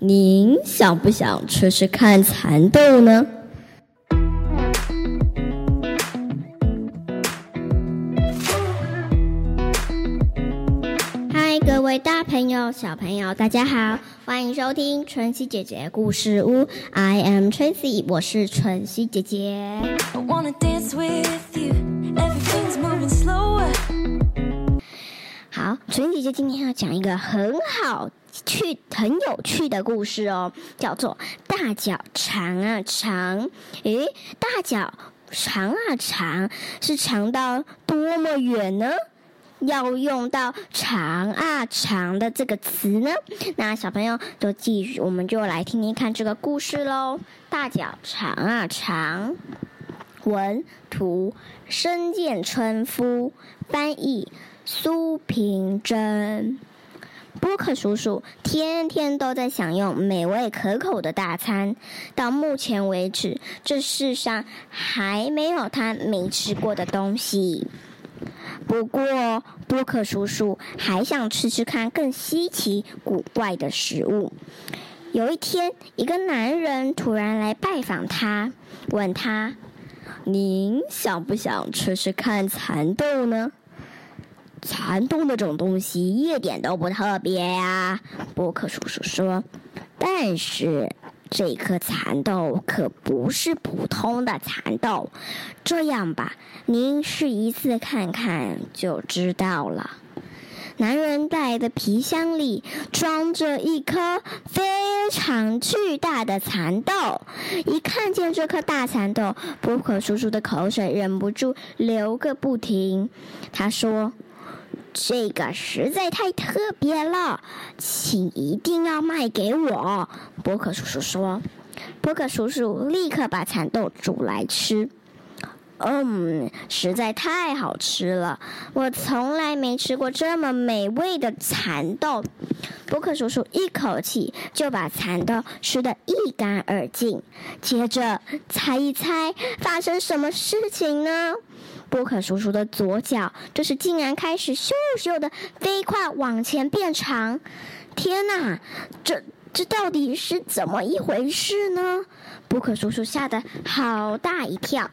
您想不想吃吃看蚕豆呢？嗨，各位大朋友、小朋友，大家好，欢迎收听春熙姐姐故事屋。I am Tracy，我是春熙姐姐。I wanna dance with you. 今天要讲一个很好趣、很有趣的故事哦，叫做“大脚长啊长”。诶，大脚长啊长，是长到多么远呢？要用到“长啊长”的这个词呢？那小朋友就继续，我们就来听听看这个故事喽。大脚长啊长，文图深见春夫，翻译苏平珍。波克叔叔天天都在享用美味可口的大餐，到目前为止，这世上还没有他没吃过的东西。不过，波克叔叔还想吃吃看更稀奇古怪的食物。有一天，一个男人突然来拜访他，问他：“您想不想吃吃看蚕豆呢？”蚕豆那种东西一点都不特别呀，波克叔叔说。但是这颗蚕豆可不是普通的蚕豆。这样吧，您试一次看看就知道了。男人带的皮箱里装着一颗非常巨大的蚕豆。一看见这颗大蚕豆，波克叔叔的口水忍不住流个不停。他说。这个实在太特别了，请一定要卖给我。波克叔叔说。波克叔叔立刻把蚕豆煮来吃。嗯，实在太好吃了，我从来没吃过这么美味的蚕豆。波克叔叔一口气就把蚕豆吃得一干二净。接着，猜一猜发生什么事情呢？波克叔叔的左脚这时竟然开始咻咻的飞快往前变长！天哪，这这到底是怎么一回事呢？波克叔叔吓得好大一跳。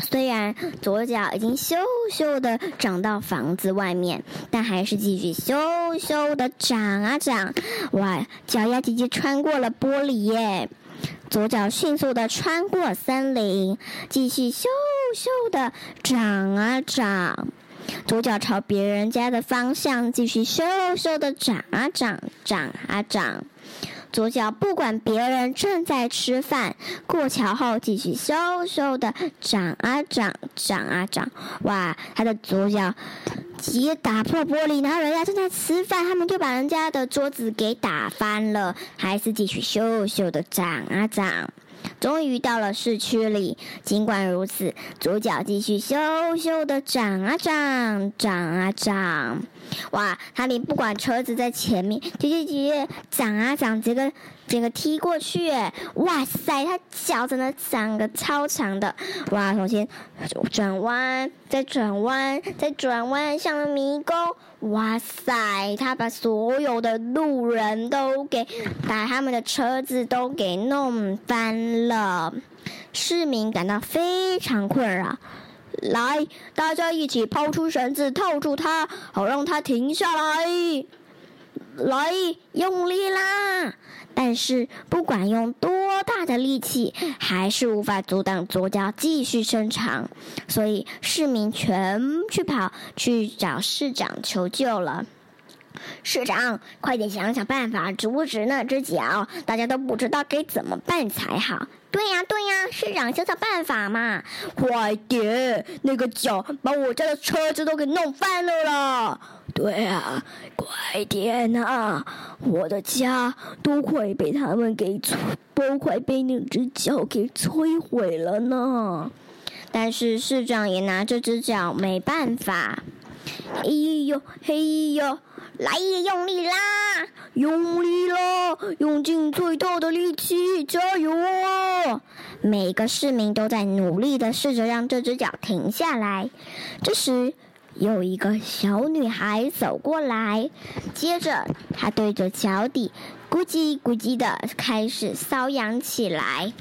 虽然左脚已经咻咻的长到房子外面，但还是继续咻咻的长啊长。哇，脚丫姐姐穿过了玻璃耶！左脚迅速的穿过森林，继续咻咻的长啊长。左脚朝别人家的方向继续咻咻的长啊长，长啊长。左脚不管别人正在吃饭，过桥后继续咻咻的长啊长，长啊长。哇，他的左脚直接打破玻璃，然后人家正在吃饭，他们就把人家的桌子给打翻了，还是继续咻咻的长啊长。终于到了市区里，尽管如此，主角继续咻咻的长啊长，长啊长。哇，他连不管车子在前面，就就直接长啊长，这个整个踢过去，哇塞，他脚真的长个超长的，哇，首先转弯，再转弯，再转弯，像迷宫，哇塞，他把所有的路人都给把他们的车子都给弄翻了，市民感到非常困扰。来，大家一起抛出绳子套住他，好让它停下来。来，用力啦！但是不管用多大的力气，还是无法阻挡左脚继续伸长，所以市民全去跑去找市长求救了。市长，快点想想办法阻止那只脚，大家都不知道该怎么办才好。对呀，对呀，市长想想办法嘛！快点，那个脚把我家的车子都给弄翻了啦！对啊，快点呐、我的家都快被他们给摧，都快被那只脚给摧毁了呢。但是市长也拿这只脚没办法。嘿呦嘿呦，来用力啦！用力啦！用尽最大的力气，加油啊！每个市民都在努力的试着让这只脚停下来。这时，有一个小女孩走过来，接着她对着脚底咕叽咕叽的开始瘙痒起来。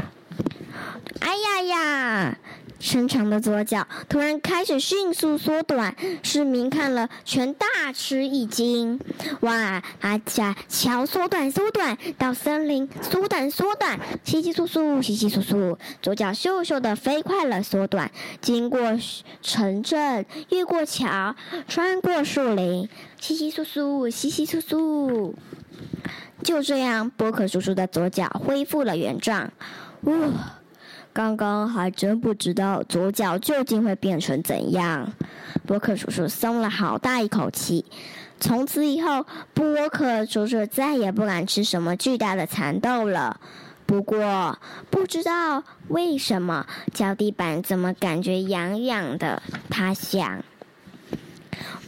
哎呀呀！伸长的左脚突然开始迅速缩短，市民看了全大大吃一惊。哇！啊家桥缩短缩短，到森林缩短缩短，稀稀疏疏稀稀疏疏，左脚咻咻的飞快了缩短，经过城镇，越过桥，穿过树林，稀稀疏疏稀稀疏疏。就这样，波克叔叔的左脚恢复了原状。哇！刚刚还真不知道左脚究竟会变成怎样。波克叔叔松了好大一口气。从此以后，波克叔叔再也不敢吃什么巨大的蚕豆了。不过，不知道为什么脚底板怎么感觉痒痒的，他想。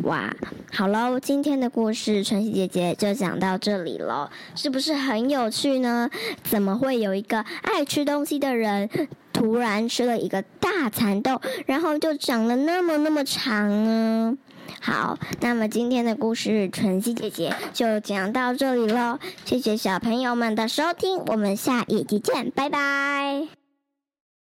哇，好喽，今天的故事晨曦姐姐就讲到这里了，是不是很有趣呢？怎么会有一个爱吃东西的人，突然吃了一个蚕豆，然后就长了那么那么长呢？好，那么今天的故事晨曦姐姐就讲到这里喽，谢谢小朋友们的收听，我们下一集见，拜拜。